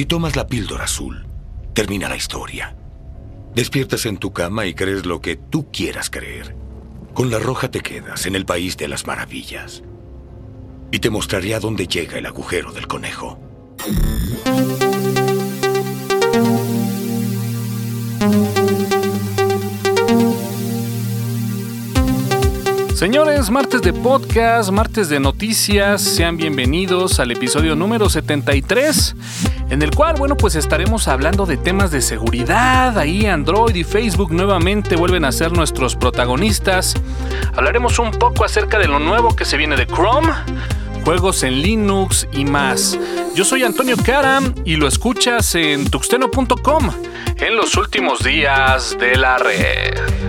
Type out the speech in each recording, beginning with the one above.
Si tomas la píldora azul, termina la historia. Despiertas en tu cama y crees lo que tú quieras creer. Con la roja te quedas en el país de las maravillas. Y te mostraré a dónde llega el agujero del conejo. Señores, martes de podcast, martes de noticias, sean bienvenidos al episodio número 73, en el cual, bueno, pues estaremos hablando de temas de seguridad, ahí Android y Facebook nuevamente vuelven a ser nuestros protagonistas. Hablaremos un poco acerca de lo nuevo que se viene de Chrome, juegos en Linux y más. Yo soy Antonio Karam y lo escuchas en tuxteno.com en los últimos días de la red.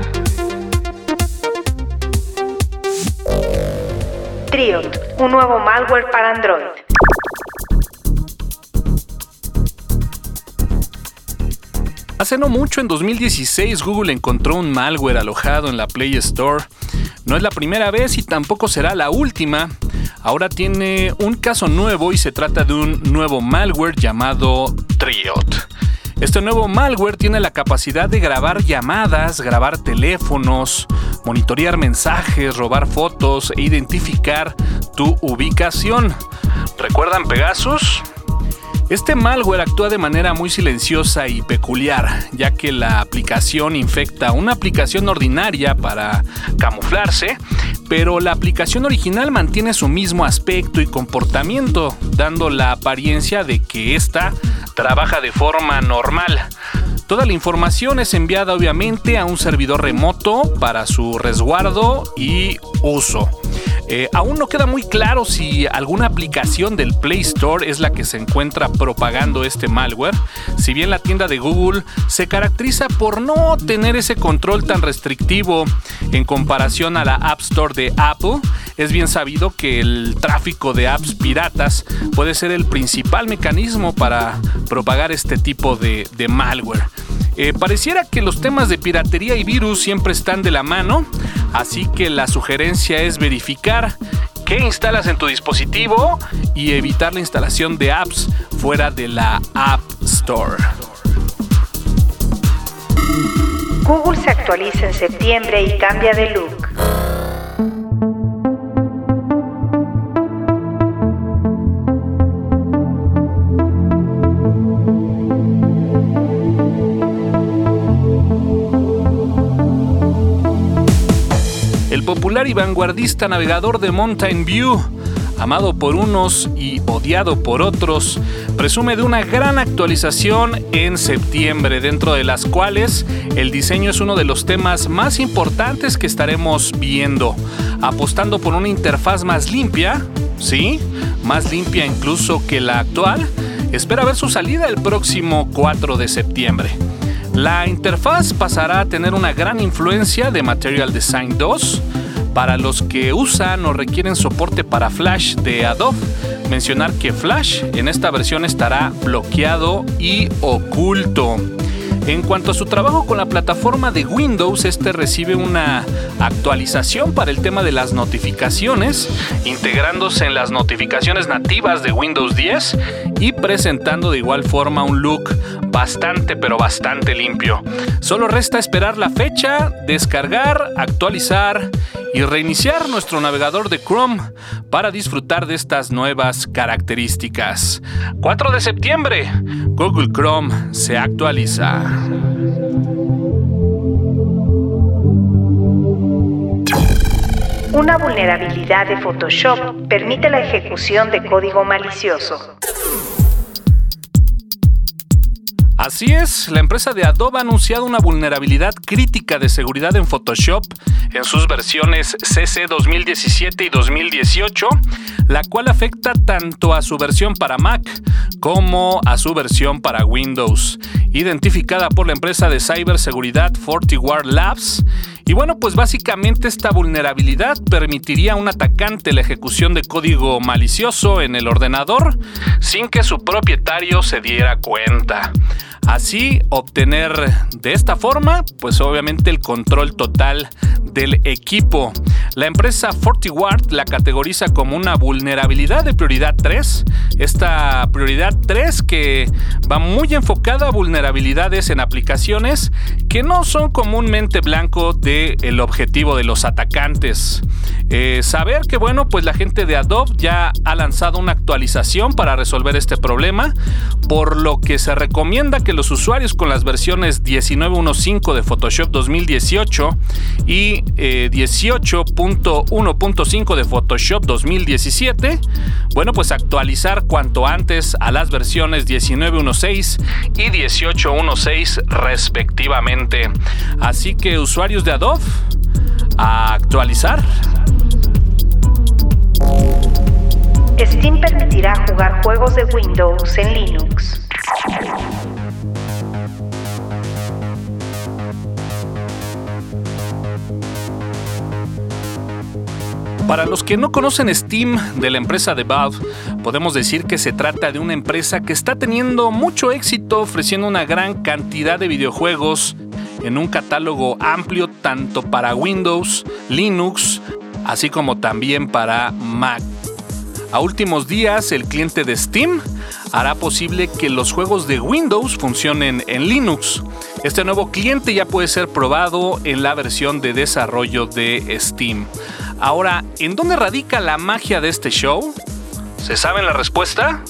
Triot, un nuevo malware para Android. Hace no mucho, en 2016, Google encontró un malware alojado en la Play Store. No es la primera vez y tampoco será la última. Ahora tiene un caso nuevo y se trata de un nuevo malware llamado Triot. Este nuevo malware tiene la capacidad de grabar llamadas, grabar teléfonos, monitorear mensajes, robar fotos e identificar tu ubicación. ¿Recuerdan Pegasus? Este malware actúa de manera muy silenciosa y peculiar, ya que la aplicación infecta una aplicación ordinaria para camuflarse, pero la aplicación original mantiene su mismo aspecto y comportamiento, dando la apariencia de que ésta trabaja de forma normal. Toda la información es enviada obviamente a un servidor remoto para su resguardo y uso. Eh, aún no queda muy claro si alguna aplicación del Play Store es la que se encuentra propagando este malware, si bien la tienda de Google se caracteriza por no tener ese control tan restrictivo en comparación a la App Store de Apple, es bien sabido que el tráfico de apps piratas puede ser el principal mecanismo para propagar este tipo de malware. Eh, pareciera que los temas de piratería y virus siempre están de la mano, así que la sugerencia es verificar qué instalas en tu dispositivo y evitar la instalación de apps fuera de la App Store. Google se actualiza en septiembre y cambia de look. Popular y vanguardista navegador de Mountain View, amado por unos y odiado por otros, presume de una gran actualización en septiembre, dentro de las cuales el diseño es uno de los temas más importantes que estaremos viendo, apostando por una interfaz más limpia, ¿sí? Más limpia incluso que la actual. Espera ver su salida el próximo 4 de septiembre. La interfaz pasará a tener una gran influencia de Material Design 2, para los que usan o requieren soporte para Flash de Adobe, mencionar que Flash en esta versión estará bloqueado y oculto. En cuanto a su trabajo con la plataforma de Windows, este recibe una actualización para el tema de las notificaciones, integrándose en las notificaciones nativas de Windows 10 y presentando de igual forma un look bastante pero bastante limpio. Solo resta esperar la fecha, descargar, actualizar y reiniciar nuestro navegador de Chrome para disfrutar de estas nuevas características. 4 de septiembre, Google Chrome se actualiza. Una vulnerabilidad de Photoshop permite la ejecución de código malicioso. Así es, la empresa de Adobe ha anunciado una vulnerabilidad crítica de seguridad en Photoshop en sus versiones CC 2017 y 2018, la cual afecta tanto a su versión para Mac como a su versión para Windows, identificada por la empresa de ciberseguridad FortiWare Labs. Y bueno, pues básicamente esta vulnerabilidad permitiría a un atacante la ejecución de código malicioso en el ordenador sin que su propietario se diera cuenta. Así obtener de esta forma, pues obviamente el control total del equipo. La empresa FortiWard la categoriza como una vulnerabilidad de prioridad 3. Esta prioridad 3 que va muy enfocada a vulnerabilidades en aplicaciones que no son comúnmente blanco del objetivo de los atacantes. Eh, saber que bueno, pues la gente de Adobe ya ha lanzado una actualización para resolver este problema, por lo que se recomienda que los usuarios con las versiones 19.1.5 de Photoshop 2018 y 18.1.5 eh, de Photoshop 2017, bueno, pues actualizar cuanto antes a las versiones 19.1.6 y 18.1.6 respectivamente. Así que usuarios de Adobe, a actualizar. Steam permitirá jugar juegos de Windows en Linux. Para los que no conocen Steam de la empresa de Valve, podemos decir que se trata de una empresa que está teniendo mucho éxito ofreciendo una gran cantidad de videojuegos en un catálogo amplio tanto para Windows, Linux, así como también para Mac. A últimos días, el cliente de Steam hará posible que los juegos de Windows funcionen en Linux. Este nuevo cliente ya puede ser probado en la versión de desarrollo de Steam. Ahora, ¿en dónde radica la magia de este show? ¿Se sabe la respuesta?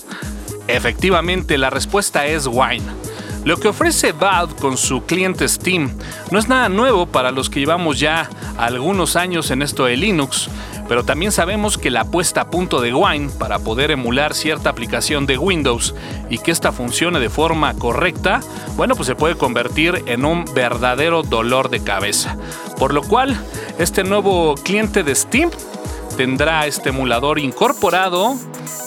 Efectivamente, la respuesta es Wine. Lo que ofrece Valve con su cliente Steam no es nada nuevo para los que llevamos ya algunos años en esto de Linux, pero también sabemos que la puesta a punto de Wine para poder emular cierta aplicación de Windows y que esta funcione de forma correcta, bueno, pues se puede convertir en un verdadero dolor de cabeza. Por lo cual, este nuevo cliente de Steam tendrá este emulador incorporado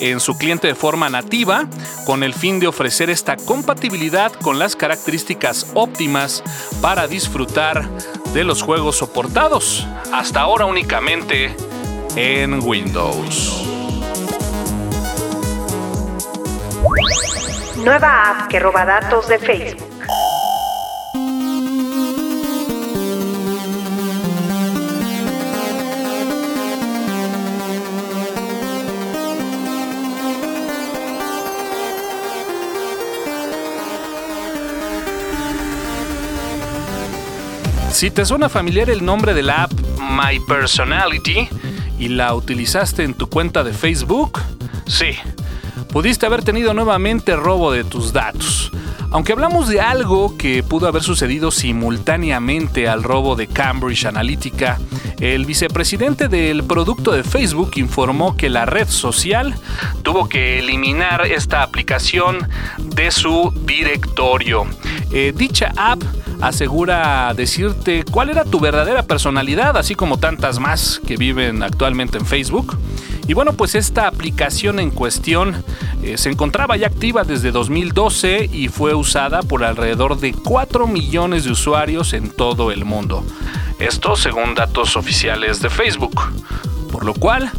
en su cliente de forma nativa con el fin de ofrecer esta compatibilidad con las características óptimas para disfrutar de los juegos soportados. Hasta ahora únicamente en Windows. Nueva app que roba datos de Facebook. Si te suena familiar el nombre de la app My Personality, y la utilizaste en tu cuenta de Facebook? Sí, pudiste haber tenido nuevamente robo de tus datos. Aunque hablamos de algo que pudo haber sucedido simultáneamente al robo de Cambridge Analytica, el vicepresidente del producto de Facebook informó que la red social tuvo que eliminar esta aplicación de su directorio. Eh, dicha app asegura decirte cuál era tu verdadera personalidad, así como tantas más que viven actualmente en Facebook. Y bueno, pues esta aplicación en cuestión eh, se encontraba ya activa desde 2012 y fue usada por alrededor de 4 millones de usuarios en todo el mundo. Esto según datos oficiales de Facebook. Por lo cual,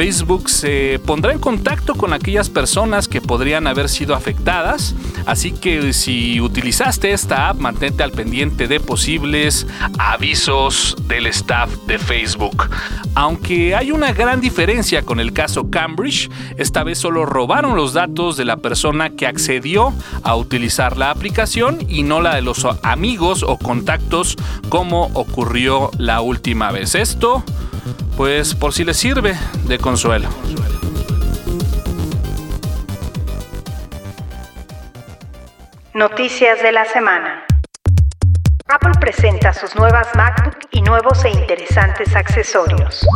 Facebook se pondrá en contacto con aquellas personas que podrían haber sido afectadas, así que si utilizaste esta app, mantente al pendiente de posibles avisos del staff de Facebook. Aunque hay una gran diferencia con el caso Cambridge, esta vez solo robaron los datos de la persona que accedió a utilizar la aplicación y no la de los amigos o contactos como ocurrió la última vez. Esto pues por si les sirve de consuelo. Noticias de la semana. Apple presenta sus nuevas MacBook y nuevos e interesantes accesorios.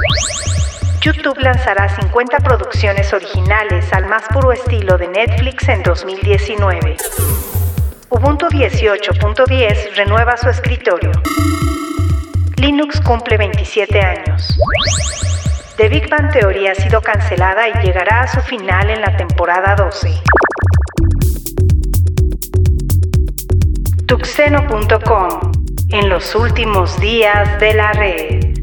YouTube lanzará 50 producciones originales al más puro estilo de Netflix en 2019. Ubuntu 18.10 renueva su escritorio. Linux cumple 27 años. The Big Bang Theory ha sido cancelada y llegará a su final en la temporada 12. Tuxeno.com en los últimos días de la red.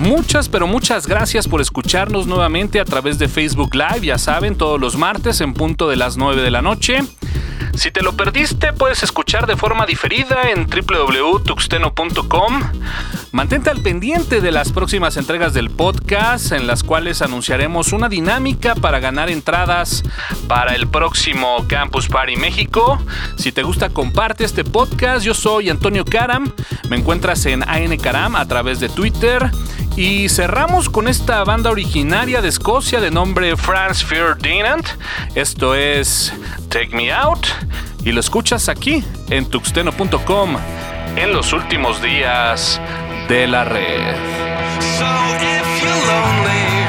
Muchas, pero muchas gracias por escucharnos nuevamente a través de Facebook Live, ya saben, todos los martes en punto de las 9 de la noche. Si te lo perdiste, puedes escuchar de forma diferida en www.tuxteno.com. Mantente al pendiente de las próximas entregas del podcast, en las cuales anunciaremos una dinámica para ganar entradas para el próximo Campus Party México. Si te gusta, comparte este podcast. Yo soy Antonio Karam. Me encuentras en AN a través de Twitter. Y cerramos con esta banda originaria de Escocia de nombre Franz Ferdinand. Esto es Take Me Out. Y lo escuchas aquí en tuxteno.com en los últimos días de la red. So if you're lonely,